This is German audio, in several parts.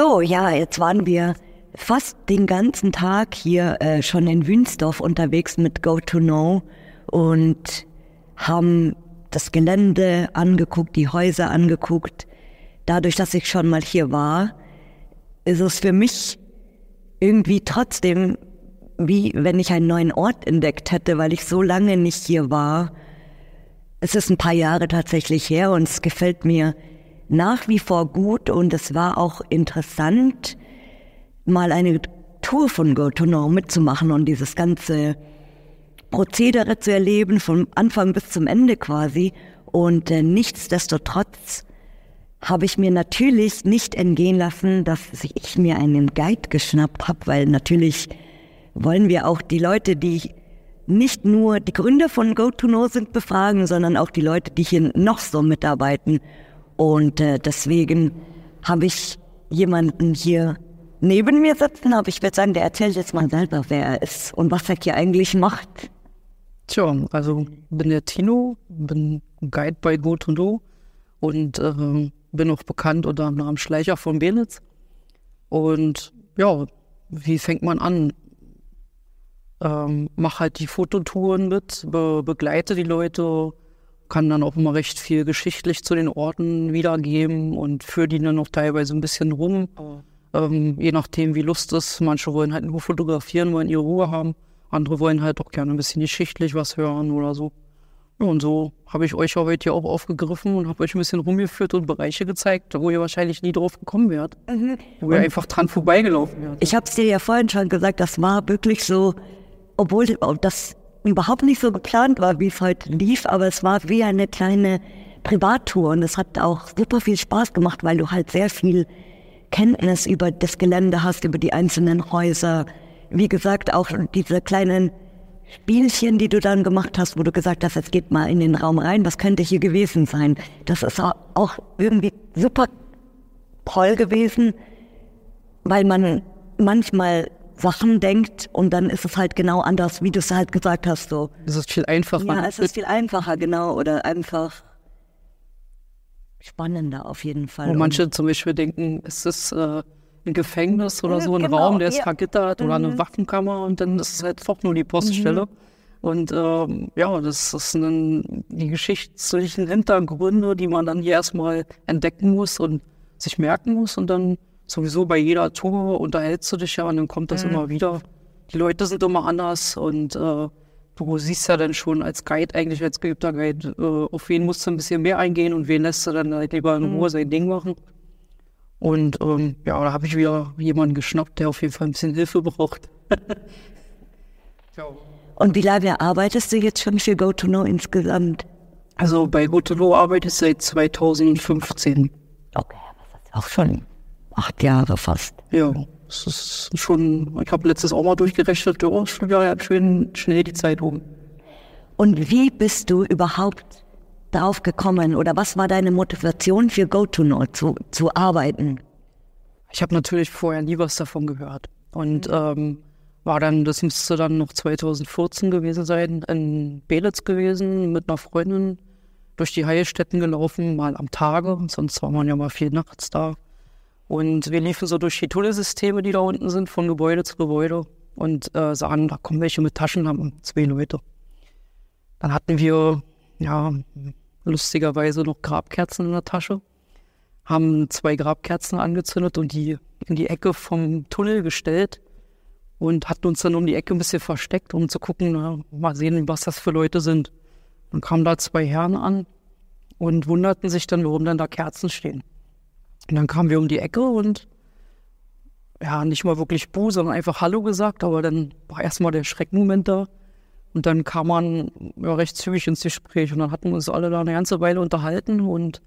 So, ja, jetzt waren wir fast den ganzen Tag hier äh, schon in Wünsdorf unterwegs mit Go to Know und haben das Gelände angeguckt, die Häuser angeguckt. Dadurch, dass ich schon mal hier war, ist es für mich irgendwie trotzdem wie wenn ich einen neuen Ort entdeckt hätte, weil ich so lange nicht hier war. Es ist ein paar Jahre tatsächlich her und es gefällt mir nach wie vor gut und es war auch interessant, mal eine Tour von Go to Know mitzumachen und dieses ganze Prozedere zu erleben, vom Anfang bis zum Ende quasi. Und äh, nichtsdestotrotz habe ich mir natürlich nicht entgehen lassen, dass ich mir einen Guide geschnappt habe, weil natürlich wollen wir auch die Leute, die nicht nur die Gründer von GoToKnow sind, befragen, sondern auch die Leute, die hier noch so mitarbeiten. Und äh, deswegen habe ich jemanden hier neben mir sitzen, aber ich würde sagen, der erzählt jetzt mal selber, wer er ist und was er hier eigentlich macht. Tja, also bin der Tino, bin Guide bei GoToKnow und äh, bin auch bekannt unter dem Namen Schleicher von Benitz. Und ja, wie fängt man an? ähm, mache halt die Fototouren mit, be begleite die Leute, kann dann auch immer recht viel geschichtlich zu den Orten wiedergeben und führe die dann noch teilweise ein bisschen rum. Oh. Ähm, je nachdem, wie Lust ist. Manche wollen halt nur fotografieren, wollen ihre Ruhe haben. Andere wollen halt auch gerne ein bisschen geschichtlich was hören oder so. Ja, und so habe ich euch heute hier auch aufgegriffen und habe euch ein bisschen rumgeführt und Bereiche gezeigt, wo ihr wahrscheinlich nie drauf gekommen wärt. Mhm. Wo und ihr einfach dran vorbeigelaufen wärt. Ich habe es dir ja vorhin schon gesagt, das war wirklich so obwohl das überhaupt nicht so geplant war, wie es heute lief, aber es war wie eine kleine Privattour und es hat auch super viel Spaß gemacht, weil du halt sehr viel Kenntnis über das Gelände hast, über die einzelnen Häuser. Wie gesagt, auch diese kleinen Spielchen, die du dann gemacht hast, wo du gesagt hast, jetzt geht mal in den Raum rein, was könnte hier gewesen sein? Das ist auch irgendwie super toll gewesen, weil man manchmal Sachen denkt und dann ist es halt genau anders, wie du es halt gesagt hast. So. Es ist viel einfacher. Ja, es ist viel einfacher, genau. Oder einfach spannender auf jeden Fall. Wo manche zum Beispiel denken, es ist äh, ein Gefängnis oder so, ein genau, Raum, der ist ja. vergittert mhm. oder eine mhm. Waffenkammer und dann ist es halt doch nur die Poststelle. Mhm. Und ähm, ja, das, das sind die geschichtlichen Hintergründe, die man dann hier erstmal entdecken muss und sich merken muss und dann sowieso bei jeder Tour unterhältst du dich ja und dann kommt das mhm. immer wieder. Die Leute sind immer anders und äh, du siehst ja dann schon als Guide, eigentlich als geübter Guide, äh, auf wen musst du ein bisschen mehr eingehen und wen lässt du dann halt lieber in Ruhe mhm. sein Ding machen. Und ähm, ja, da habe ich wieder jemanden geschnappt, der auf jeden Fall ein bisschen Hilfe braucht. und wie lange arbeitest du jetzt schon für GoToKnow insgesamt? Also bei GoToKnow arbeite ich seit 2015. Okay, aber das ist auch schon acht Jahre fast. Ja, es ist schon, ich habe letztes auch mal durchgerechnet, ja, schon ja, schön schnell die Zeit um. Und wie bist du überhaupt darauf gekommen oder was war deine Motivation für GoToKnow zu, zu arbeiten? Ich habe natürlich vorher nie was davon gehört und mhm. ähm, war dann, das müsste dann noch 2014 gewesen sein, in Belitz gewesen mit einer Freundin durch die Heilstätten gelaufen, mal am Tage, sonst war man ja mal viel nachts da. Und wir liefen so durch die Tunnelsysteme, die da unten sind, von Gebäude zu Gebäude und äh, sahen, da kommen welche mit Taschen, haben zwei Leute. Dann hatten wir, ja, lustigerweise noch Grabkerzen in der Tasche, haben zwei Grabkerzen angezündet und die in die Ecke vom Tunnel gestellt und hatten uns dann um die Ecke ein bisschen versteckt, um zu gucken, na, mal sehen, was das für Leute sind. Dann kamen da zwei Herren an und wunderten sich dann, warum dann da Kerzen stehen. Und dann kamen wir um die Ecke und ja, nicht mal wirklich Bu, sondern einfach Hallo gesagt, aber dann war erstmal der Schreckmoment da. Und dann kam man ja, recht zügig ins Gespräch und dann hatten wir uns alle da eine ganze Weile unterhalten und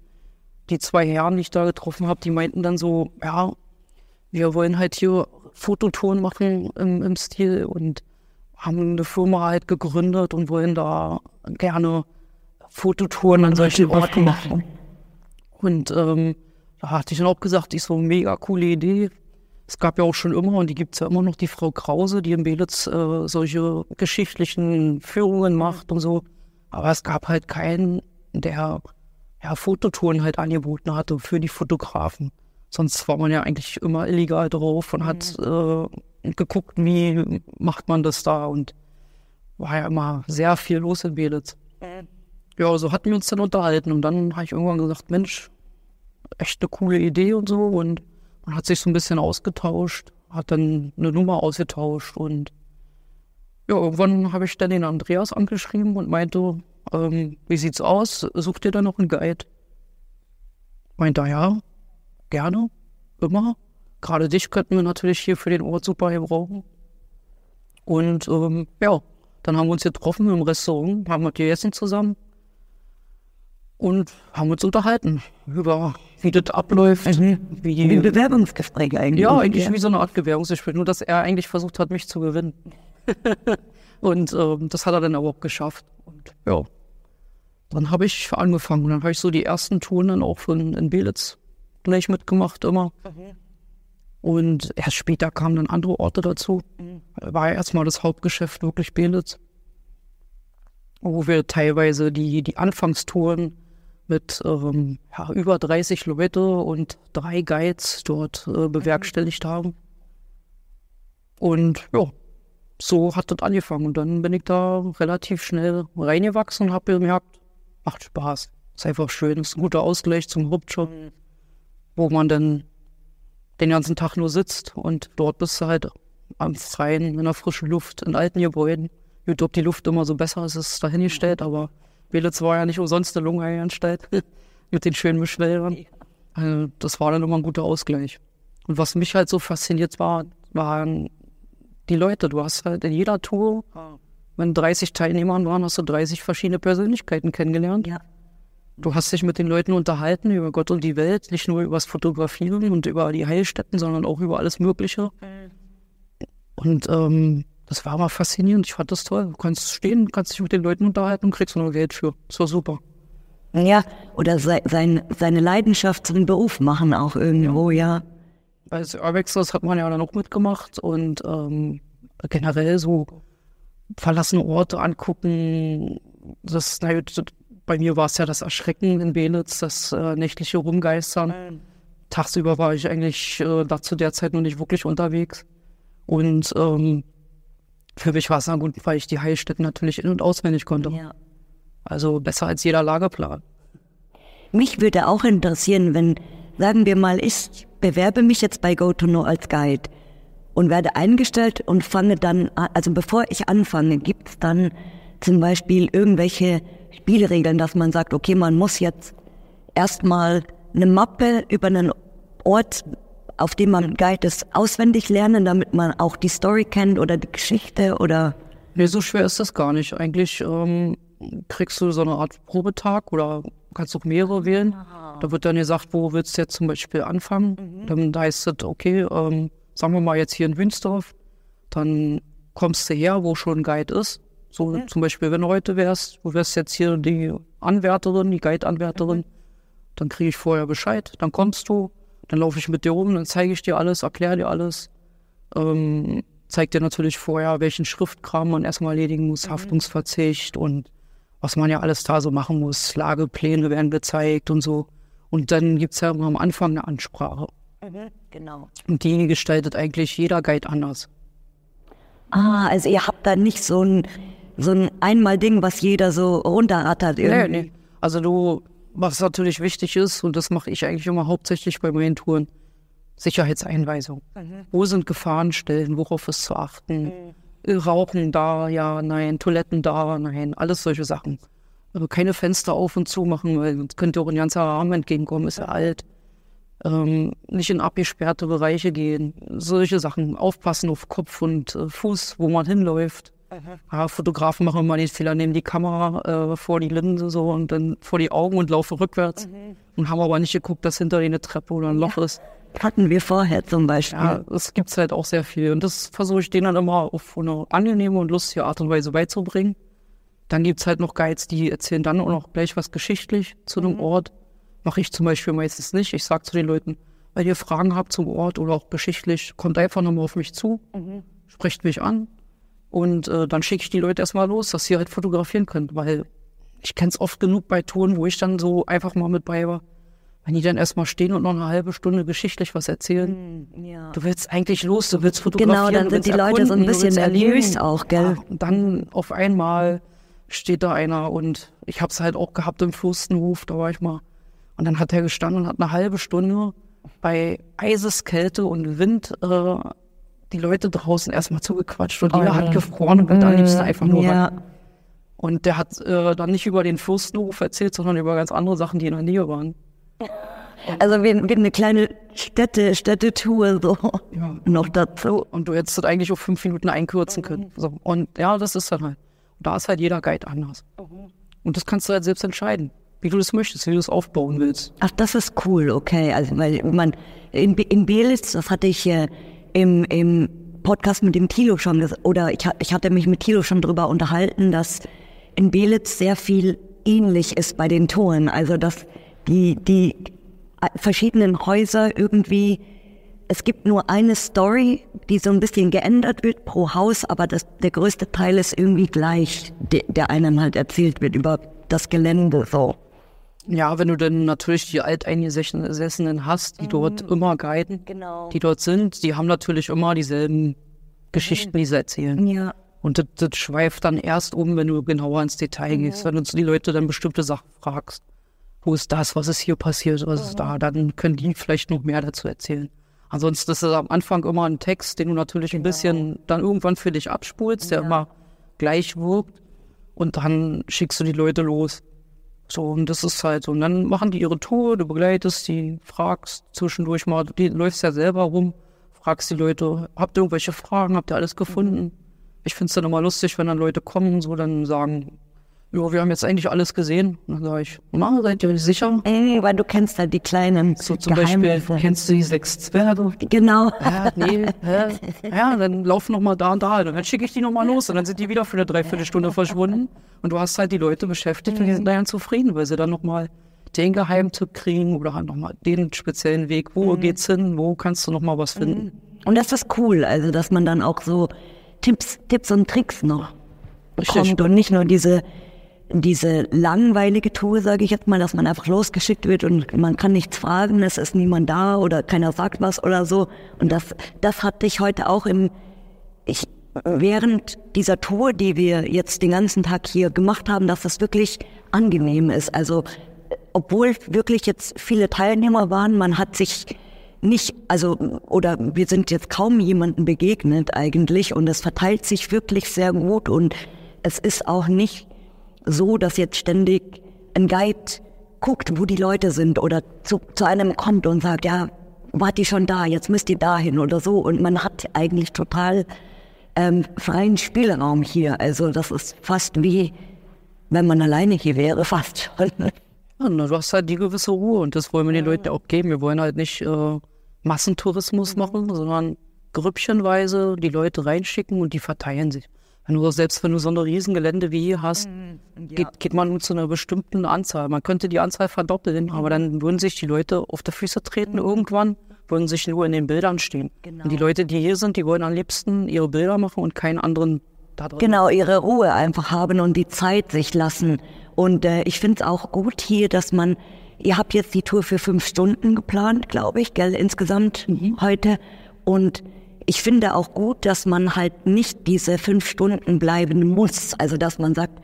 die zwei Herren, die ich da getroffen habe, die meinten dann so, ja, wir wollen halt hier Fototouren machen im, im Stil und haben eine Firma halt gegründet und wollen da gerne Fototouren an solchen Orten machen. Und ähm, hatte ich dann auch gesagt, ich so, mega coole Idee. Es gab ja auch schon immer, und die gibt es ja immer noch, die Frau Krause, die in Belitz äh, solche geschichtlichen Führungen macht und so. Aber es gab halt keinen, der ja, Fototouren halt angeboten hatte für die Fotografen. Sonst war man ja eigentlich immer illegal drauf und hat äh, geguckt, wie macht man das da und war ja immer sehr viel los in Belitz. Ja, so hatten wir uns dann unterhalten und dann habe ich irgendwann gesagt, Mensch, echt eine coole Idee und so und man hat sich so ein bisschen ausgetauscht, hat dann eine Nummer ausgetauscht und ja, irgendwann habe ich dann den Andreas angeschrieben und meinte, ähm, wie sieht's aus? Sucht ihr da noch einen Guide? Meinte er, ja, gerne, immer. Gerade dich könnten wir natürlich hier für den Ort super gebrauchen. Und ähm, ja, dann haben wir uns getroffen im Restaurant, haben wir gegessen zusammen und haben uns unterhalten über wie das abläuft. Mhm. Wie, wie ein Bewerbungsgespräch eigentlich. Ja, eigentlich ja. wie so eine Art Bewerbungsgespräch, nur dass er eigentlich versucht hat, mich zu gewinnen. und ähm, das hat er dann aber auch geschafft. Und ja, dann habe ich angefangen. Und dann habe ich so die ersten Touren dann auch von, in Belitz gleich mitgemacht immer. Mhm. Und erst später kamen dann andere Orte dazu. Mhm. War ja erstmal das Hauptgeschäft wirklich Belitz. Wo wir teilweise die, die Anfangstouren mit ähm, ja, über 30 Leute und drei Guides dort äh, bewerkstelligt mhm. haben. Und ja, so hat das angefangen. Und dann bin ich da relativ schnell reingewachsen und habe gemerkt, macht Spaß. Ist einfach schön, ist ein guter Ausgleich zum Hauptjob, mhm. wo man dann den ganzen Tag nur sitzt und dort bist du halt am Freien, in der frischen Luft, in alten Gebäuden. Gut, ob die Luft immer so besser ist, ist dahingestellt, aber Belitz war ja nicht umsonst eine Lungenanstalt mit den schönen Mischwäldern. Also das war dann immer ein guter Ausgleich. Und was mich halt so fasziniert war, waren die Leute. Du hast halt in jeder Tour, wenn 30 Teilnehmern waren, hast du 30 verschiedene Persönlichkeiten kennengelernt. Ja. Du hast dich mit den Leuten unterhalten über Gott und die Welt, nicht nur über das Fotografieren und über die Heilstätten, sondern auch über alles Mögliche. Und ähm, das war mal faszinierend. Ich fand das toll. Du kannst stehen, kannst dich mit den Leuten unterhalten und kriegst nur Geld für. Das war super. Ja, oder se sein, seine Leidenschaft zum Beruf machen auch irgendwo, ja. ja. Als Urbexers hat man ja dann auch mitgemacht und ähm, generell so verlassene Orte angucken. Das, na, bei mir war es ja das Erschrecken in Belitz, das äh, nächtliche Rumgeistern. Tagsüber war ich eigentlich äh, da zu der Zeit noch nicht wirklich unterwegs. Und ähm, für mich war es dann gut, weil ich die Heilstätten natürlich in- und auswendig konnte. Ja. Also besser als jeder Lagerplan. Mich würde auch interessieren, wenn, sagen wir mal, ich bewerbe mich jetzt bei GoToNo als Guide und werde eingestellt und fange dann, an, also bevor ich anfange, gibt es dann zum Beispiel irgendwelche Spielregeln, dass man sagt, okay, man muss jetzt erstmal eine Mappe über einen Ort auf dem man Guide ist, auswendig lernen, damit man auch die Story kennt oder die Geschichte oder? Nee, so schwer ist das gar nicht. Eigentlich ähm, kriegst du so eine Art Probetag oder kannst auch mehrere wählen. Aha. Da wird dann gesagt, wo willst du jetzt zum Beispiel anfangen? Mhm. Dann heißt es, okay, ähm, sagen wir mal jetzt hier in Wünsdorf, dann kommst du her, wo schon ein Guide ist. So okay. zum Beispiel, wenn du heute wärst, du wärst jetzt hier die Anwärterin, die Guide-Anwärterin, mhm. dann kriege ich vorher Bescheid, dann kommst du, dann laufe ich mit dir rum, dann zeige ich dir alles, erkläre dir alles. Ähm, zeig dir natürlich vorher, welchen Schriftkram man erstmal erledigen muss, mhm. Haftungsverzicht und was man ja alles da so machen muss. Lagepläne werden gezeigt und so. Und dann gibt es ja immer am Anfang eine Ansprache. Mhm, genau. Und die gestaltet eigentlich jeder Guide anders. Ah, also ihr habt da nicht so ein, so ein Einmal-Ding, was jeder so runterrattert irgendwie. Nee, nee. Also du was natürlich wichtig ist, und das mache ich eigentlich immer hauptsächlich bei meinen Touren, Sicherheitseinweisung. Mhm. Wo sind Gefahrenstellen, worauf ist zu achten? Mhm. Rauchen da, ja, nein, Toiletten da, nein, alles solche Sachen. Also keine Fenster auf und zu machen, weil sonst könnte auch ein ganzer Rahmen entgegenkommen, ist ja alt. Ähm, nicht in abgesperrte Bereiche gehen, solche Sachen. Aufpassen auf Kopf und äh, Fuß, wo man hinläuft. Ja, Fotografen machen immer den Fehler, nehmen die Kamera äh, vor die Linse so und dann vor die Augen und laufen rückwärts mhm. und haben aber nicht geguckt, dass hinter ihnen eine Treppe oder ein Loch ja. ist. Hatten wir vorher zum Beispiel. Ja, das gibt es halt auch sehr viel. Und das versuche ich denen dann immer auf eine angenehme und lustige Art und Weise beizubringen. Dann gibt es halt noch Guides, die erzählen dann auch noch gleich was geschichtlich zu einem mhm. Ort. Mache ich zum Beispiel meistens nicht. Ich sage zu den Leuten, wenn ihr Fragen habt zum Ort oder auch geschichtlich, kommt einfach nochmal auf mich zu, mhm. sprecht mich an. Und äh, dann schicke ich die Leute erstmal los, dass sie halt fotografieren können, weil ich kenne es oft genug bei Touren, wo ich dann so einfach mal mit bei war. wenn die dann erstmal stehen und noch eine halbe Stunde geschichtlich was erzählen, Hm, Ja. du willst eigentlich los, du willst fotografieren. Genau, dann sind die Leute so ein bisschen nervös auch, gell? Ja, und dann auf einmal steht da einer und ich habe es halt auch gehabt im Fürstenhof, da war ich mal. Und dann hat er gestanden und hat eine halbe Stunde bei Eiseskälte und Wind äh, die Leute draußen erstmal zugequatscht und jeder hat gefroren und wollte am liebsten einfach nur Oh, ja. rein. Und der hat äh, dann nicht über den Fürstenhof erzählt, sondern über ganz andere Sachen, die in der Nähe waren. Also wie, wie eine kleine Städte, Städtetour so Ja. noch dazu. Und du hättest das eigentlich auf fünf Minuten einkürzen können. So. Und ja, das ist dann halt. Und da ist halt jeder Guide anders. Und das kannst du halt selbst entscheiden, wie du das möchtest, wie du das aufbauen willst. Ach, das ist cool, okay. Also weil man in, in Belitz, das hatte ich äh, im, im Podcast mit dem Thilo schon oder ich, ich hatte mich mit Thilo schon drüber unterhalten, dass in Belitz sehr viel ähnlich ist bei den Touren. Also dass die die äh, verschiedenen Häuser irgendwie es gibt nur eine Story, die so ein bisschen geändert wird pro Haus, aber das, der größte Teil ist irgendwie gleich, der einem halt erzählt wird über das Gelände so. Ja, wenn du dann natürlich die Alteingesessenen hast, die dort immer guiden, Genau. die dort sind, die haben natürlich immer dieselben Geschichten, die sie erzählen. Ja. Und das, das schweift dann erst um, wenn du genauer ins Detail gehst, wenn du die Leute dann bestimmte Sachen fragst. Wo ist das? Was ist hier passiert? Was ist da? Dann können die vielleicht noch mehr dazu erzählen. Ansonsten ist es am Anfang immer ein Text, den du natürlich ein bisschen dann irgendwann für dich abspulst, der immer gleich wirkt. Und dann schickst du die Leute los. So, und das ist halt so. Und dann machen die ihre Tour, du begleitest die, fragst zwischendurch mal, du läufst ja selber rum, fragst die Leute, habt ihr irgendwelche Fragen, habt ihr alles gefunden? Ich finde es dann immer lustig, wenn dann Leute kommen, so dann sagen, ja, wir haben jetzt eigentlich alles gesehen. Und dann sage ich, na, seid ihr sicher? Ey, weil du kennst halt die kleinen So zum Beispiel, Geheimnisse. kennst du die sechs Zwerge? Genau. Ja, nee, hä? ja, dann laufen noch mal da und da. Und dann schicke ich die noch mal los und dann sind die wieder für eine Dreiviertelstunde verschwunden. Und du hast halt die Leute beschäftigt und die sind dann zufrieden, weil sie dann noch mal den Geheimtipp kriegen oder halt noch mal den speziellen Weg. Wo geht's hin? Wo kannst du noch mal was finden? Und das ist cool, also dass man dann auch so Tipps, Tipps und Tricks noch Richtig. bekommt und nicht nur diese diese langweilige Tour, sage ich jetzt mal, dass man einfach losgeschickt wird und man kann nichts fragen, es ist niemand da oder keiner sagt was oder so. Und das, das hatte ich heute auch im, ich, während dieser Tour, die wir jetzt den ganzen Tag hier gemacht haben, dass das wirklich angenehm ist. Also, obwohl wirklich jetzt viele Teilnehmer waren, man hat sich nicht, also, oder wir sind jetzt kaum jemandem begegnet eigentlich und es verteilt sich wirklich sehr gut und es ist auch nicht so, dass jetzt ständig ein Guide guckt, wo die Leute sind oder zu, zu einem kommt und sagt, ja, wart ihr schon da, jetzt müsst ihr dahin oder so. Und man hat eigentlich total ähm, freien Spielraum hier. Also das ist fast wie, wenn man alleine hier wäre, fast schon. Ja, du hast halt die gewisse Ruhe und das wollen wir den Leuten auch geben. Wir wollen halt nicht äh, Massentourismus machen, sondern grüppchenweise die Leute reinschicken und die verteilen sich. Du, selbst wenn du so eine Riesengelände wie hier hast, geht, geht man nur zu einer bestimmten Anzahl. Man könnte die Anzahl verdoppeln, aber dann würden sich die Leute auf die Füße treten irgendwann, würden sich nur in den Bildern stehen. Und die Leute, die hier sind, die wollen am liebsten ihre Bilder machen und keinen anderen da drin. Genau, ihre Ruhe einfach haben und die Zeit sich lassen. Und äh, ich finde es auch gut hier, dass man, ihr habt jetzt die Tour für fünf Stunden geplant, glaube ich, gell, insgesamt heute. Und ich finde auch gut, dass man halt nicht diese fünf Stunden bleiben muss. Also dass man sagt,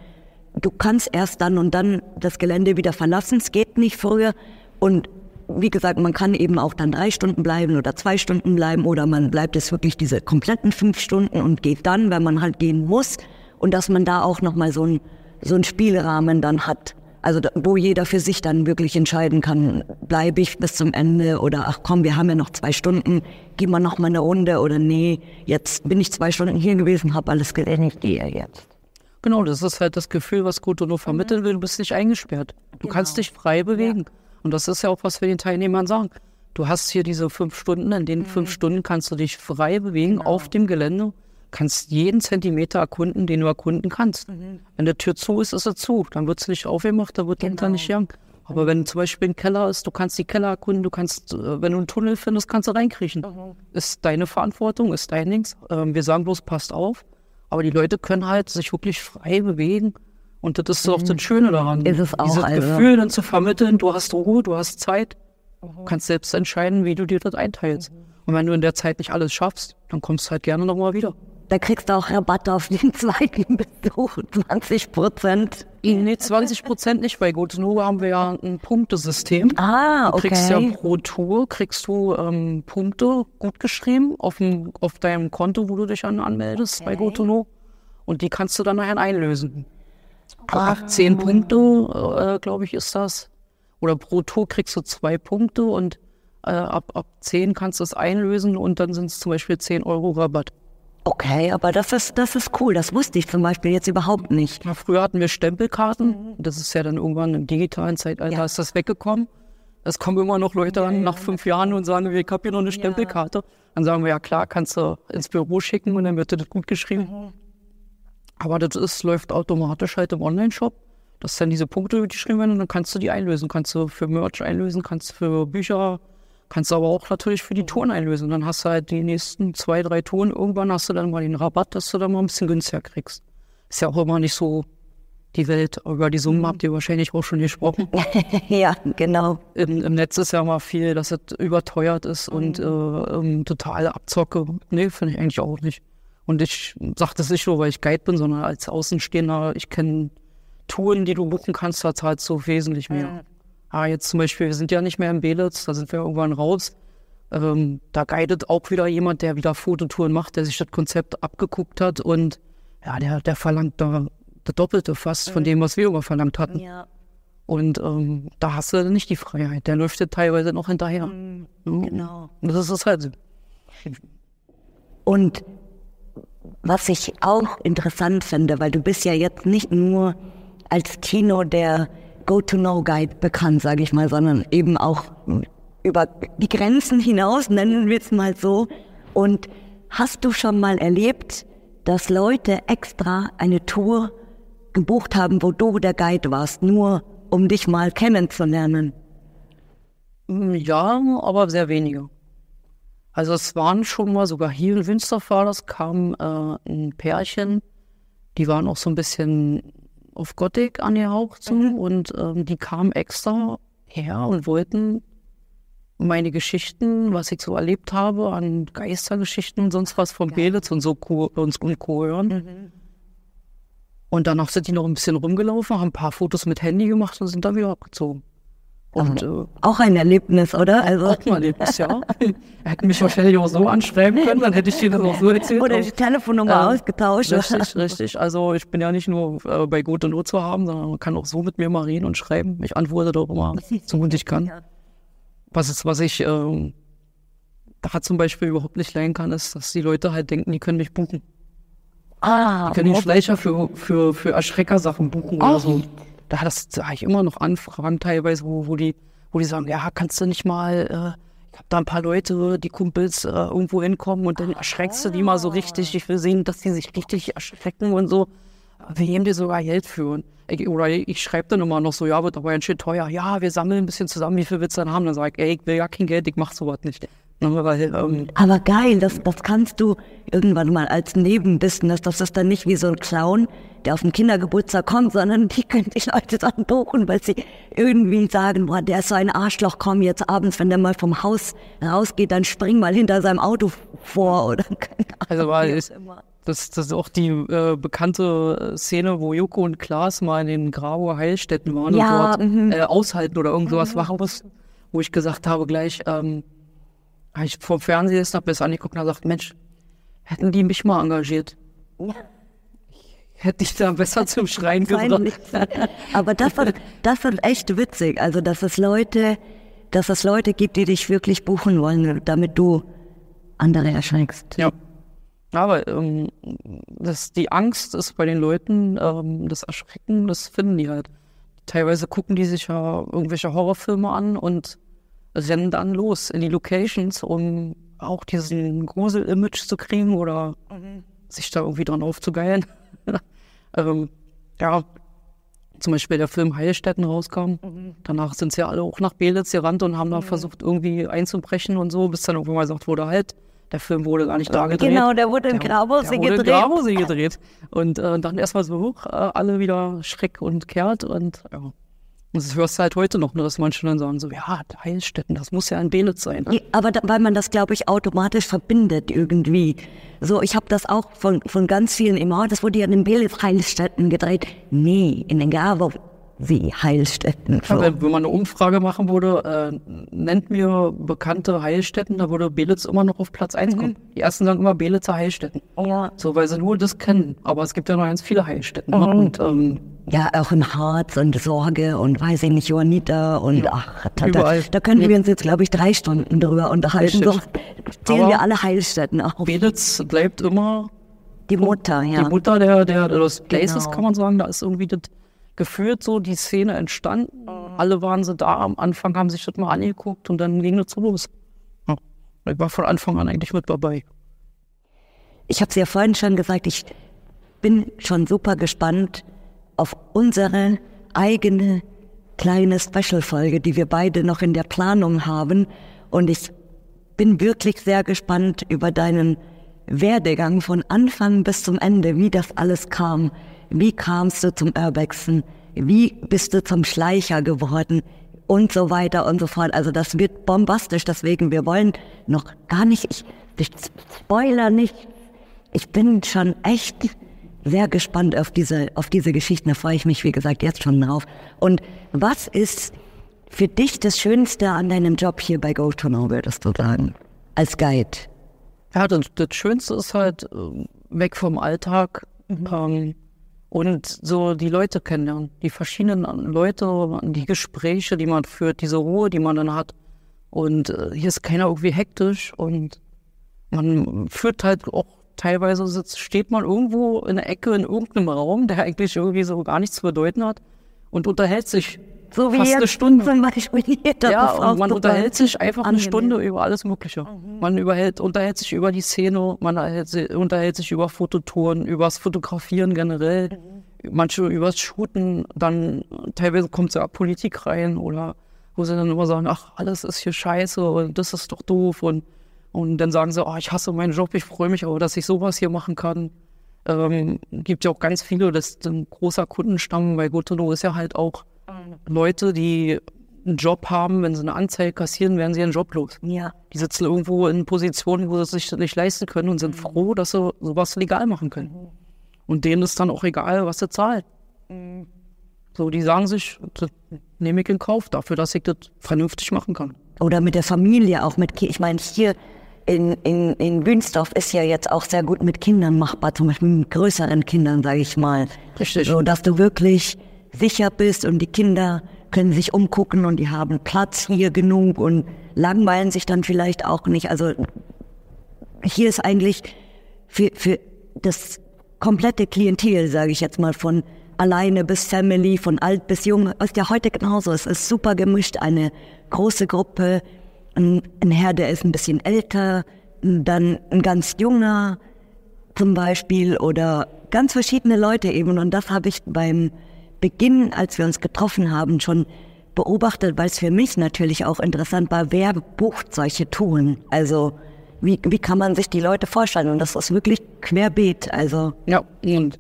du kannst erst dann und dann das Gelände wieder verlassen. Es geht nicht früher. Und wie gesagt, man kann eben auch dann drei Stunden bleiben oder zwei Stunden bleiben oder man bleibt es wirklich diese kompletten fünf Stunden und geht dann, wenn man halt gehen muss. Und dass man da auch nochmal so ein so ein Spielrahmen dann hat. Also da, wo jeder für sich dann wirklich entscheiden kann, bleibe ich bis zum Ende oder ach komm, wir haben ja noch zwei Stunden, gehen wir noch mal eine Runde oder nee, jetzt bin ich zwei Stunden hier gewesen, habe alles gesehen, ich gehe jetzt. Genau, das ist halt das Gefühl, was Gotono vermitteln will. Du bist nicht eingesperrt. Du kannst dich frei bewegen. Und das ist ja auch, was wir den Teilnehmern sagen. Du hast hier diese fünf Stunden, in den fünf Stunden kannst du dich frei bewegen auf dem Gelände, kannst jeden Zentimeter erkunden, den du erkunden kannst. Wenn die Tür zu ist, ist sie zu. Dann wird es nicht aufgemacht, da wird drunter nicht gegangen. Aber wenn zum Beispiel ein Keller ist, du kannst die Keller erkunden, du kannst, äh, wenn du einen Tunnel findest, kannst du reinkriechen. Ist deine Verantwortung, ist dein Dings. Ähm, wir sagen bloß, passt auf. Aber die Leute können halt sich wirklich frei bewegen. Und das ist auch das Schöne daran. Ist es auch, Dieses also. Gefühl dann zu vermitteln, du hast Ruhe, du hast Zeit, Du kannst selbst entscheiden, wie du dir das einteilst. Und wenn du in der Zeit nicht alles schaffst, dann kommst du halt gerne nochmal wieder. Da kriegst du auch Rabatt auf den zweiten Besuch, 20 Prozent. Nee, 20 Prozent nicht. Bei GoToNovo haben wir ja ein Punktesystem. Ah, Du okay. kriegst ja pro Tour kriegst du ähm, Punkte gut geschrieben auf, dem, auf deinem Konto, wo du dich an, anmeldest bei GoToNo. Und die kannst du dann nachher einlösen. Ah. Ab zehn Punkte, äh, glaube ich, ist das. Oder pro Tour kriegst du zwei Punkte und äh, ab, ab zehn kannst du es einlösen und dann sind es zum Beispiel 10 Euro Rabatt. Okay, aber das ist, das ist cool. Das wusste ich zum Beispiel jetzt überhaupt nicht. Ja, früher hatten wir Stempelkarten. Das ist ja dann irgendwann im digitalen Zeitalter Ja. ist das weggekommen. Es kommen immer noch Leute an nach fünf Jahren und sagen, ich habe hier noch eine Stempelkarte. Dann sagen wir, ja klar, kannst du ins Büro schicken und dann wird dir das gut geschrieben. Aber das ist, läuft automatisch halt im Online-Shop. Das sind diese Punkte, die geschrieben werden und dann kannst du die einlösen. Kannst du für Merch einlösen, kannst du für Bücher, kannst du aber auch natürlich für die Touren einlösen. Dann hast du halt die nächsten zwei, drei Touren. Irgendwann hast du dann mal den Rabatt, dass du dann mal ein bisschen günstiger kriegst. Ist ja auch immer nicht so die Welt. Über die Summen habt ihr wahrscheinlich auch schon gesprochen. ja, genau. Im, Im Netz ist ja mal viel, dass es überteuert ist und äh, ähm, totale Abzocke. Nee, finde ich eigentlich auch nicht. Und ich sage das nicht nur, weil ich Guide bin, sondern als Außenstehender, ich kenne Touren, die du buchen kannst, da zahlst du wesentlich mehr. Ah, jetzt zum Beispiel, wir sind ja nicht mehr in Belitz, da sind wir irgendwann raus. Ähm, da guidet auch wieder jemand, der wieder Fototouren macht, der sich das Konzept abgeguckt hat und ja, der, der verlangt da das Doppelte fast von dem, was wir immer verlangt hatten. Ja. Und ähm, da hast du nicht die Freiheit. Der läuft dir teilweise noch hinterher. Ja. genau. Und Das ist halt. Und was ich auch interessant finde, weil du bist ja jetzt nicht nur als Kino der Go-to-No-Guide bekannt, sage ich mal, sondern eben auch über die Grenzen hinaus, nennen wir es mal so. Und hast du schon mal erlebt, dass Leute extra eine Tour gebucht haben, wo du der Guide warst, nur um dich mal kennenzulernen? Ja, aber sehr wenige. Also es waren schon mal, sogar hier in Wünsdorf war das, kam äh, ein Pärchen, die waren auch so ein bisschen auf Gothic angehaucht so, und ähm, die kamen extra her und wollten meine Geschichten, was ich so erlebt habe, an Geistergeschichten und sonst was von Belitz und so und, und Co. hören. Und danach sind die noch ein bisschen rumgelaufen, haben ein paar Fotos mit Handy gemacht und sind dann wieder abgezogen. Und äh, Auch ein Erlebnis, oder? Also, auch mal Erlebnis, ja. Er hätte mich wahrscheinlich auch so anschreiben können, dann hätte ich dir das auch so erzählt. oder die Telefonnummer Ähm, ausgetauscht. Richtig, richtig. Also ich bin ja nicht nur äh, bei Gut und Not zu haben, sondern man kann auch so mit mir mal reden und schreiben. Ich antworte doch immer, so gut ich kann. Was, ist, was ich ähm, da zum Beispiel überhaupt nicht lernen kann, ist, dass die Leute halt denken, die können mich buchen. Ah, Die können den Schleicher für, für, für Erschreckersachen buchen oder so. Da, habe ich immer noch Anfragen teilweise, wo, wo, die, wo die sagen, ja, kannst du nicht mal, äh, ich habe da ein paar Leute, die Kumpels äh, irgendwo hinkommen und dann erschreckst du die mal so richtig. Ich will sehen, dass die sich richtig erschrecken und so. Wir geben dir sogar Geld für. Ich, oder ich, ich schreibe dann immer noch so, ja, wird aber ganz schön teuer. Ja, wir sammeln ein bisschen zusammen, wie viel willst du dann haben? Dann sage ich, ey, ich will ja kein Geld, ich mach sowas nicht. Ähm, Aber geil, das, das kannst du irgendwann mal als Nebenbusiness. Das ist dann nicht wie so ein Clown, der auf den Kindergeburtstag kommt, sondern die können die Leute dann buchen, weil sie irgendwie sagen, boah, der ist so ein Arschloch, komm jetzt abends, wenn der mal vom Haus rausgeht, dann spring mal hinter seinem Auto vor oder keine Ahnung. Also das, das ist auch die äh, bekannte Szene, wo Joko und Klaas mal in den Grauer Heilstätten waren Ja, und mhm. dort äh, aushalten oder irgend sowas machen mussten, wo ich gesagt habe gleich, ähm, hab ich vom Fernsehen ist, hab mir das angeguckt und gesagt, Mensch, hätten die mich mal engagiert, Ja. hätte ich da besser zum Schreien gebracht. Aber das ist, das ist echt witzig. Also, dass es Leute, dass es Leute gibt, die dich wirklich buchen wollen, damit du andere erschreckst. Ja. Aber ähm, das, die Angst ist bei den Leuten, ähm, das Erschrecken, das finden die halt. Teilweise gucken die sich ja irgendwelche Horrorfilme an und rennen dann los in die Locations, um auch diesen Grusel-Image zu kriegen oder sich da irgendwie dran aufzugeilen. ähm, ja, zum Beispiel der Film Heilstätten rauskam. Danach sind sie ja alle auch nach Belitz gerannt und haben da versucht, irgendwie einzubrechen und so, bis dann irgendwann mal gesagt wurde, halt, der Film wurde gar nicht da gedreht. Genau, der wurde in wurde in gedreht. Graubursee gedreht. Und äh, dann erstmal so hoch, äh, alle wieder Schreck und kehrt und ja. Das hörst du halt heute noch, dass manche dann sagen so, ja, Heilstätten, das muss ja ein Belitz sein. Ne? Aber da, weil man das, glaube ich, automatisch verbindet irgendwie. So, ich habe das auch von, von ganz vielen immer, das wurde ja in den Belitz Heilstätten gedreht. Nee, in den Gabo wie Heilstätten. So. Ja, wenn, man eine Umfrage machen würde, äh, nennt mir bekannte Heilstätten, da würde Belitz immer noch auf Platz 1 mhm. kommen. Die ersten sagen immer Belitzer Heilstätten. Ja. So, weil sie nur das kennen. Aber es gibt ja noch ganz viele Heilstätten. Mhm. Und, ähm, ja, auch im Harz und Sorge und weiß ich nicht, Johanniter und ja, ach, da, da, da können wir uns jetzt, glaube ich, drei Stunden drüber unterhalten. So zählen wir alle Heilstätten auf. Belitz bleibt immer die Mutter, ja. Die Mutter der, der, des Places, genau. kann man sagen. Da ist irgendwie das gefühlt so die Szene entstanden. Alle waren so da, am Anfang haben sich das mal angeguckt und dann ging das so los. Ja. Ich war von Anfang an eigentlich mit dabei. Ich habe es ja vorhin schon gesagt, ich bin schon super gespannt auf unsere eigene kleine Special-Folge, die wir beide noch in der Planung haben. Und ich bin wirklich sehr gespannt über deinen Werdegang von Anfang bis zum Ende, wie das alles kam. Wie kamst du zum Urbexen? Wie bist du zum Schleicher geworden? Und so weiter und so fort. Also das wird bombastisch. Deswegen, wir wollen noch gar nicht, ich, ich spoiler nicht. Ich bin schon echt sehr gespannt auf diese, auf diese Geschichten. Da freue ich mich, wie gesagt, jetzt schon drauf. Und was ist für dich das Schönste an deinem Job hier bei GoToNow, würdest du sagen? Als Guide? Ja, das, das Schönste ist halt äh, weg vom Alltag. Mhm. Ähm, und so die Leute kennenlernen, die verschiedenen Leute, die Gespräche, die man führt, diese Ruhe, die man dann hat. Und äh, hier ist keiner irgendwie hektisch und man führt halt auch teilweise sitzt, steht man irgendwo in der Ecke in irgendeinem Raum, der eigentlich irgendwie so gar nichts zu bedeuten hat und unterhält sich so wie fast eine Stunde. Zum Beispiel ja, und man unterhält sich einfach angenehm. eine Stunde über alles Mögliche. Mhm. Man überhält, unterhält sich über die Szene, man unterhält sich über Fototouren, über das Fotografieren generell, mhm. manche übers Shooten, dann teilweise kommt ja Politik rein oder wo sie dann immer sagen, ach, alles ist hier scheiße und das ist doch doof und, und dann sagen sie, oh, ich hasse meinen Job, ich freue mich aber, dass ich sowas hier machen kann. Ähm, gibt ja auch ganz viele, das ist ein großer Kundenstamm, weil Gotono ist ja halt auch Leute, die einen Job haben, wenn sie eine Anzeige kassieren, werden sie ihren Job los. Ja. Die sitzen irgendwo in Positionen, wo sie es sich nicht leisten können und sind mhm. froh, dass sie sowas legal machen können. Mhm. Und denen ist dann auch egal, was sie zahlen. Mhm. So, die sagen sich, das nehme ich in Kauf dafür, dass ich das vernünftig machen kann. Oder mit der Familie, auch mit, ich meine, hier in, in, in Bünsdorf ist ja jetzt auch sehr gut mit Kindern machbar, zum Beispiel mit größeren Kindern, sage ich mal. Richtig. So, dass du wirklich sicher bist und die Kinder können sich umgucken und die haben Platz hier genug und langweilen sich dann vielleicht auch nicht. Also hier ist eigentlich für, für das komplette Klientel, sage ich jetzt mal, von alleine bis Family, von alt bis jung, ist ja heute genauso. Es ist super gemischt, eine große Gruppe, ein, ein Herr, der ist ein bisschen älter, dann ein ganz junger zum Beispiel oder ganz verschiedene Leute eben. Und das habe ich beim Beginn, als wir uns getroffen haben, schon beobachtet, weil es für mich natürlich auch interessant war, wer bucht solche Touren? Also wie, wie kann man sich die Leute vorstellen? Und das ist wirklich querbeet. Also ja, und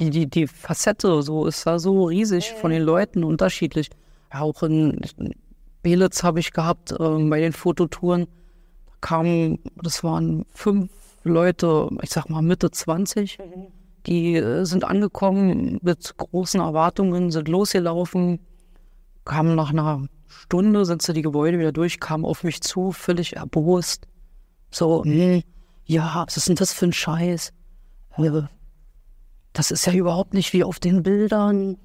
die, die, die Facette so ist da so riesig von den Leuten unterschiedlich. Auch in Belitz habe ich gehabt äh, bei den Fototouren. Da kamen, das waren fünf Leute, ich sag mal Mitte 20. Mhm die äh, sind angekommen mit großen Erwartungen, sind losgelaufen, kamen nach einer Stunde, sind sie die Gebäude wieder durch, kamen auf mich zu, völlig erbost. So, hm, ja, was ist denn das für ein Scheiß? Das ist ja überhaupt nicht wie auf den Bildern.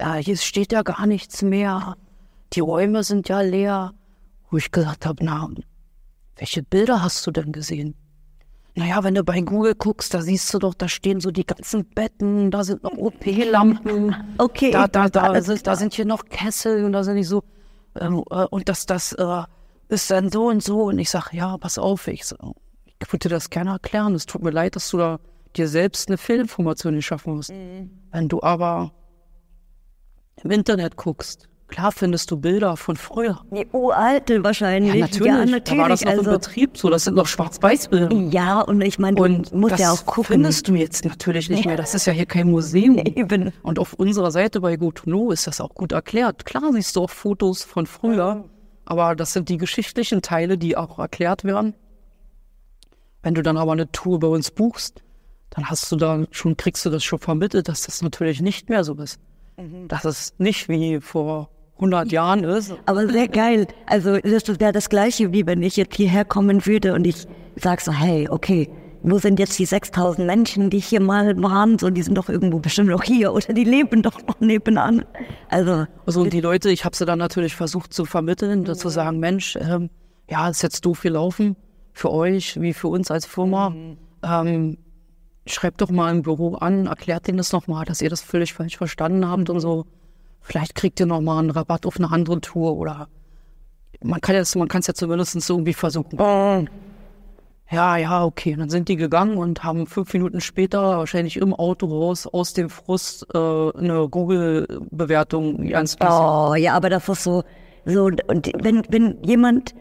Ja, hier steht ja gar nichts mehr. Die Räume sind ja leer. Wo ich gesagt habe, na, welche Bilder hast du denn gesehen? Naja, wenn du bei Google guckst, da siehst du doch, da stehen so die ganzen Betten, da sind noch OP-Lampen. Okay. Da, da, da, sind, da sind hier noch Kessel und da sind die so, ähm, äh, und das, das äh, ist dann so und so. Und ich sage, ja, pass auf, ich, so, ich würde dir das gerne erklären. Es tut mir leid, dass du da dir selbst eine Fehlinformation nicht schaffen musst. Mhm. Wenn du aber im Internet guckst, Klar findest du Bilder von früher. Die uralte wahrscheinlich. Ja, natürlich. Ja, natürlich. Da war das noch also, im Betrieb so. Das sind noch Schwarz-Weiß-Bilder. ja, und ich meine, du musst das ja auch gucken. findest du jetzt natürlich nicht mehr. Das ist ja hier kein Museum. Eben. Und auf unserer Seite bei GoToNo ist das auch gut erklärt. Klar siehst du auch Fotos von früher, aber das sind die geschichtlichen Teile, die auch erklärt werden. Wenn du dann aber eine Tour bei uns buchst, dann hast du da schon, kriegst du das schon vermittelt, dass das natürlich nicht mehr so ist. Dass es nicht wie vor 100 Jahren ist. Aber sehr geil. Also das wäre das Gleiche, wie wenn ich jetzt hierher kommen würde und ich sag so, hey, okay, wo sind jetzt die 6000 Menschen, die hier mal waren? So, die sind doch irgendwo bestimmt noch hier oder die leben doch noch nebenan. Also, Also und die Leute, ich habe sie dann natürlich versucht zu vermitteln, zu sagen, Mensch, ähm, ja, ist jetzt doof gelaufen für euch wie für uns als Firma. Ähm, schreibt doch mal im Büro an, erklärt denen das nochmal, dass ihr das völlig falsch verstanden habt und so. Vielleicht kriegt ihr nochmal einen Rabatt auf eine andere Tour oder man kann jetzt, man kann es ja zumindest irgendwie versuchen. Ja, ja, okay. Dann sind die gegangen und haben fünf Minuten später wahrscheinlich im Auto raus aus dem Frust äh, eine Google-Bewertung ganz oh ja, aber das ist so, so und wenn, wenn jemand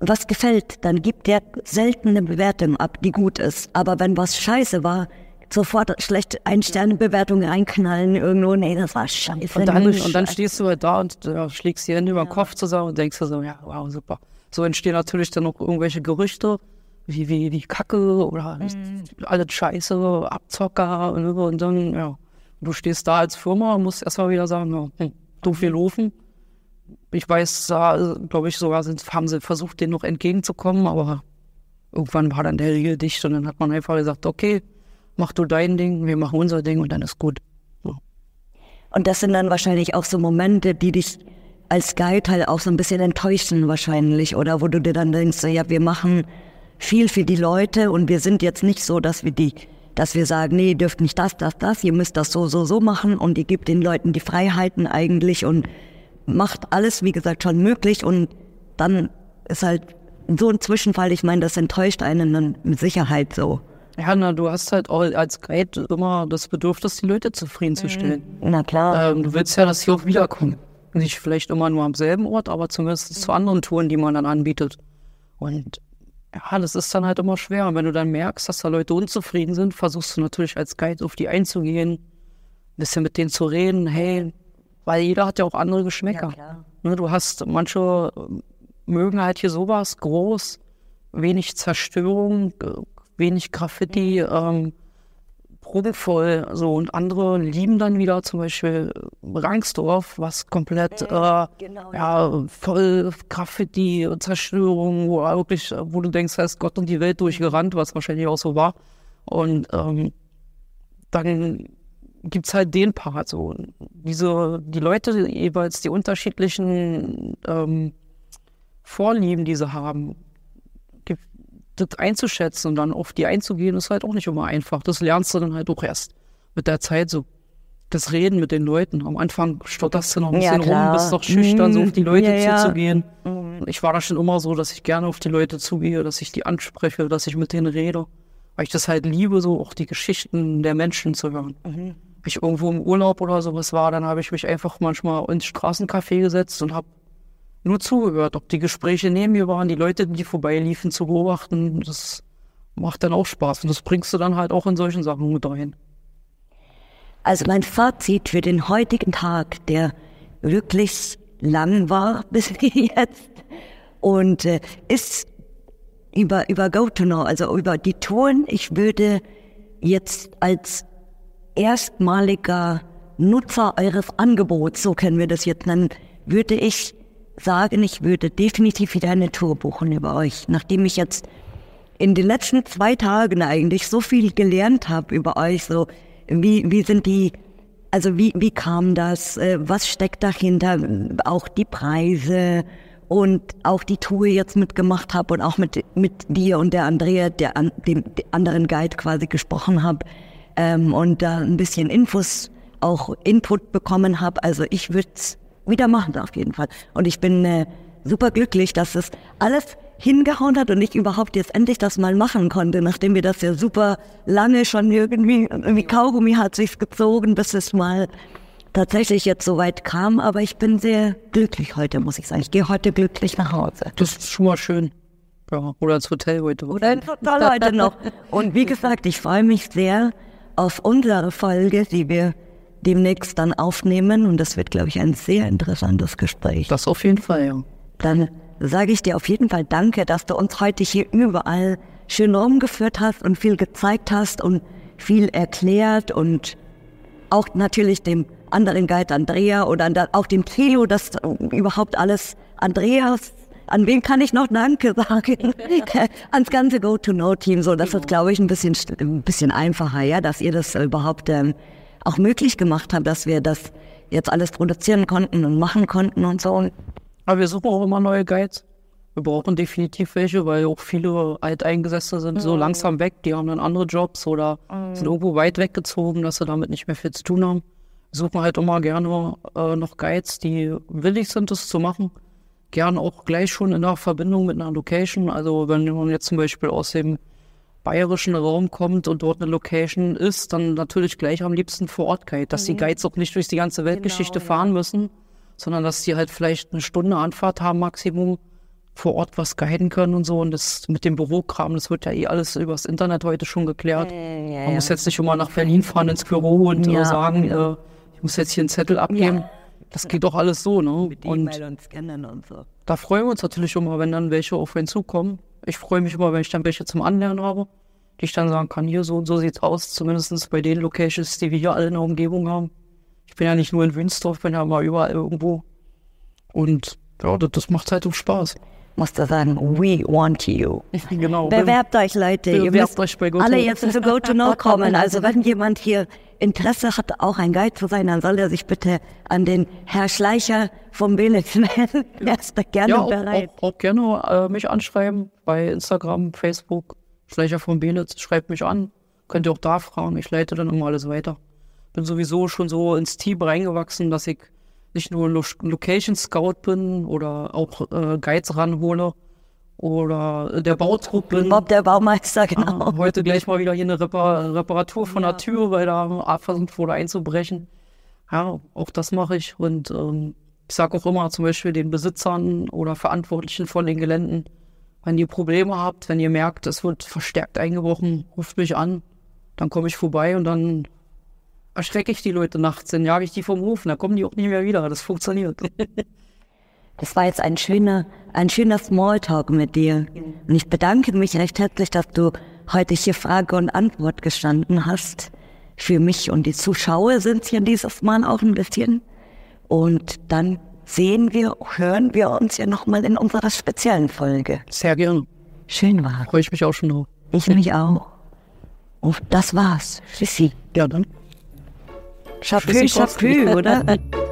was gefällt, dann gibt der selten eine Bewertung ab, die gut ist. Aber wenn was scheiße war, sofort schlecht ein Sterne Bewertung reinknallen irgendwo, nee, das war scheiße. Und dann, und dann stehst du halt da und äh, schlägst die Hände über den Kopf zusammen und denkst dir so, ja, wow, super. So entstehen natürlich dann noch irgendwelche Gerüchte, wie, wie die Kacke oder alles Scheiße, Abzocker und, so. und dann, ja. Du stehst da als Firma und musst erstmal wieder sagen, ja, hm, doof gelaufen. Ich weiß, da, glaube ich, sogar sind, haben sie versucht, denen noch entgegenzukommen, aber irgendwann war dann der Riegel dicht und dann hat man einfach gesagt, okay, mach du dein Ding, wir machen unser Ding und dann ist gut. So. Und das sind dann wahrscheinlich auch so Momente, die dich als Guide halt auch so ein bisschen enttäuschen wahrscheinlich, oder wo du dir dann denkst, ja, wir machen viel für die Leute und wir sind jetzt nicht so, dass wir die, dass wir sagen, nee, ihr dürft nicht das, das, das, ihr müsst das so, so, so machen und ihr gebt den Leuten die Freiheiten eigentlich und macht alles, wie gesagt, schon möglich und dann ist halt so ein Zwischenfall, ich meine, das enttäuscht einen dann mit Sicherheit so. Ja, na, du hast halt auch als Guide immer das Bedürfnis, die Leute zufriedenzustellen. Na klar. Ähm, du willst ja, dass sie auch wiederkommen. Nicht vielleicht immer nur am selben Ort, aber zumindest zu anderen Touren, die man dann anbietet. Und ja, das ist dann halt immer schwer. Und wenn du dann merkst, dass da Leute unzufrieden sind, versuchst du natürlich als Guide auf die einzugehen, ein bisschen mit denen zu reden. Hey, weil jeder hat ja auch andere Geschmäcker. klar. ne, du hast, manche ähm, mögen halt hier sowas groß, wenig Zerstörung, äh, wenig Graffiti, ähm, prunkvoll, so und andere lieben dann wieder zum Beispiel Rangsdorf, was komplett äh, genau, ja, voll Graffiti, Zerstörung, wo wirklich, wo du denkst, da ist Gott und die Welt durchgerannt, was wahrscheinlich auch so war. Und ähm, dann gibt's halt den Part so. Diese, die Leute jeweils die unterschiedlichen ähm, Vorlieben, die sie haben, gibt- das einzuschätzen und dann auf die einzugehen, ist halt auch nicht immer einfach. Das lernst du dann halt auch erst mit der Zeit so. Das Reden mit den Leuten. Am Anfang stotterst du noch ein Ja, bisschen rum, klar. bist doch schüchtern, so auf die Leute Ja, ja. zuzugehen. Ich war da schon immer so, dass ich gerne auf die Leute zugehe, dass ich die anspreche, dass ich mit denen rede. Weil ich das halt liebe, so auch die Geschichten der Menschen zu hören. Wenn ich irgendwo im Urlaub oder sowas war, dann habe ich mich einfach manchmal ins Straßencafé gesetzt und habe nur zugehört, ob die Gespräche neben mir waren, die Leute, die vorbeiliefen, zu beobachten. Das macht dann auch Spaß. Und das bringst du dann halt auch in solchen Sachen mit rein. Also mein Fazit für den heutigen Tag, der wirklich lang war bis jetzt und äh, ist über, über GoToNow, also über die Touren. Ich würde jetzt als erstmaliger Nutzer eures Angebots, so können wir das jetzt nennen, würde ich sagen, ich würde definitiv wieder eine Tour buchen über euch. Nachdem ich jetzt in den letzten zwei Tagen eigentlich so viel gelernt habe über euch, so wie, wie sind die, also wie, wie kam das, äh, was steckt dahinter, auch die Preise und auch die Tour jetzt mitgemacht habe und auch mit, mit dir und der Andrea, der an, dem anderen Guide quasi gesprochen habe ähm, und da ein bisschen Infos, auch Input bekommen habe. Also ich würde es wieder machen auf jeden Fall. Und ich bin äh, super glücklich, dass es alles hingehauen hat und ich überhaupt jetzt endlich das mal machen konnte, nachdem wir das ja super lange schon irgendwie, irgendwie Kaugummi hat sich's gezogen, bis es mal tatsächlich jetzt so weit kam, aber ich bin sehr glücklich heute, muss ich sagen. Ich gehe heute glücklich nach Hause. Das ist schon mal schön. Ja, oder ins Hotel heute. Oder ins Hotel heute noch. Und wie gesagt, ich freue mich sehr auf unsere Folge, die wir demnächst dann aufnehmen. Und das wird, glaube ich, ein sehr interessantes Gespräch. Das auf jeden Fall, ja. Dann sage ich dir auf jeden Fall Danke, dass du uns heute hier überall schön rumgeführt hast und viel gezeigt hast und viel erklärt und auch natürlich dem anderen Guide Andrea oder auch dem Theo, das überhaupt alles Andreas an wen kann ich noch Danke sagen? Ans ganze Go-to-Know-Team. So, das ist, glaube ich, ein bisschen, ein bisschen einfacher, ja, dass ihr das überhaupt ähm, auch möglich gemacht habt, dass wir das jetzt alles produzieren konnten und machen konnten und so. Aber wir suchen auch immer neue Guides. Wir brauchen definitiv welche, weil auch viele Alteingesessene sind mhm. so langsam weg. Die haben dann andere Jobs oder mhm. sind irgendwo weit weggezogen, dass sie damit nicht mehr viel zu tun haben. Wir suchen halt immer gerne äh, noch Guides, die willig sind, das zu machen. Gern auch gleich schon in der Verbindung mit einer Location. Also wenn man jetzt zum Beispiel aus dem bayerischen Raum kommt und dort eine Location ist, dann natürlich gleich am liebsten vor Ort Guide, dass mhm. die Guides auch nicht durch die ganze Weltgeschichte genau, fahren ja. müssen, sondern dass die halt vielleicht eine Stunde Anfahrt haben Maximum vor Ort was guiden können und so. Und das mit dem Bürokram, das wird ja eh alles übers Internet heute schon geklärt. Äh, ja, Man muss jetzt nicht immer nach Berlin fahren ins Büro und äh, sagen, äh, ich muss jetzt hier einen Zettel abgeben. Das geht doch alles so, ne? Mit und, und und so. Da freuen wir uns natürlich immer, wenn dann welche auf einen zukommen. Ich freue mich immer, wenn ich dann welche zum Anlernen habe, die ich dann sagen kann, hier so und so sieht's aus, zumindest bei den Locations, die wir hier alle in der Umgebung haben. Ich bin ja nicht nur in Wünsdorf, bin ja mal überall irgendwo. Und ja, das, das macht halt auch Spaß musst du sagen, we want you. Genau. Bewerbt euch, Leute. Bewerbt euch bei GoTo. Alle jetzt zu GoToNo kommen. Also wenn jemand hier Interesse hat, auch ein Guide zu sein, dann soll er sich bitte an den Herr Schleicher vom Belitz melden. Er ist da gerne ja, bereit. Auch, auch gerne äh, mich anschreiben bei Instagram, Facebook. Schleicher vom Belitz, schreibt mich an. Könnt ihr auch da fragen. Ich leite dann immer alles weiter. Bin sowieso schon so ins Team reingewachsen, dass ich nicht nur Lo Location Scout bin oder auch äh, Guides ranhole oder der Bautrupp bin. Bob, der Baumeister, genau. Ah, heute gleich mal wieder hier eine Repar Reparatur von ja. der Tür, weil da versucht wurde einzubrechen. Ja, auch das mache ich. Und ähm, ich sage auch immer zum Beispiel den Besitzern oder Verantwortlichen von den Geländen, wenn ihr Probleme habt, wenn ihr merkt, es wird verstärkt eingebrochen, ruft mich an, dann komme ich vorbei und dann erschrecke ich die Leute nachts, dann jage ich die vom Hof, dann kommen die auch nicht mehr wieder. Das funktioniert. Das war jetzt ein schöner, ein schöner Smalltalk mit dir. Und ich bedanke mich recht herzlich, dass du heute hier Frage und Antwort gestanden hast. Für mich und die Zuschauer sind es ja dieses Mal auch ein bisschen. Und dann sehen wir, hören wir uns ja nochmal in unserer speziellen Folge. Sehr gerne. Schön war. Freue ich mich auch schon drauf. Ich mich auch. Und das war's. Tschüssi. Ja, dann. Chapeau, Chapeau, oder?